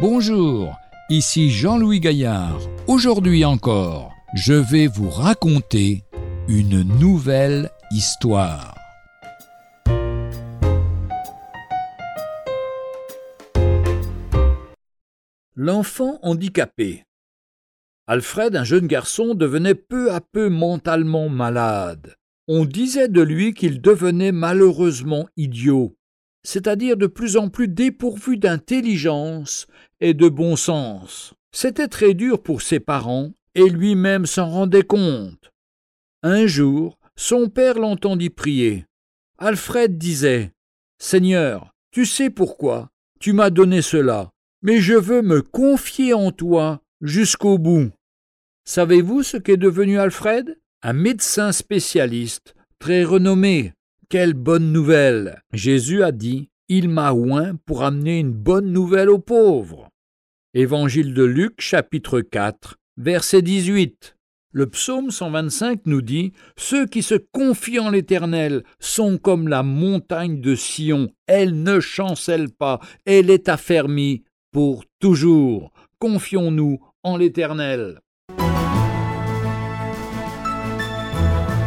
Bonjour, ici Jean-Louis Gaillard. Aujourd'hui encore, je vais vous raconter une nouvelle histoire. L'enfant handicapé. Alfred, un jeune garçon, devenait peu à peu mentalement malade. On disait de lui qu'il devenait malheureusement idiot, c'est-à-dire de plus en plus dépourvu d'intelligence et de bon sens. C'était très dur pour ses parents, et lui-même s'en rendait compte. Un jour, son père l'entendit prier. Alfred disait Seigneur, tu sais pourquoi tu m'as donné cela, mais je veux me confier en toi jusqu'au bout. Savez-vous ce qu'est devenu Alfred? Un médecin spécialiste, très renommé. Quelle bonne nouvelle Jésus a dit Il m'a oint pour amener une bonne nouvelle aux pauvres. Évangile de Luc, chapitre 4, verset 18. Le psaume 125 nous dit Ceux qui se confient en l'Éternel sont comme la montagne de Sion, elle ne chancelle pas, elle est affermie pour toujours. Confions-nous en l'Éternel.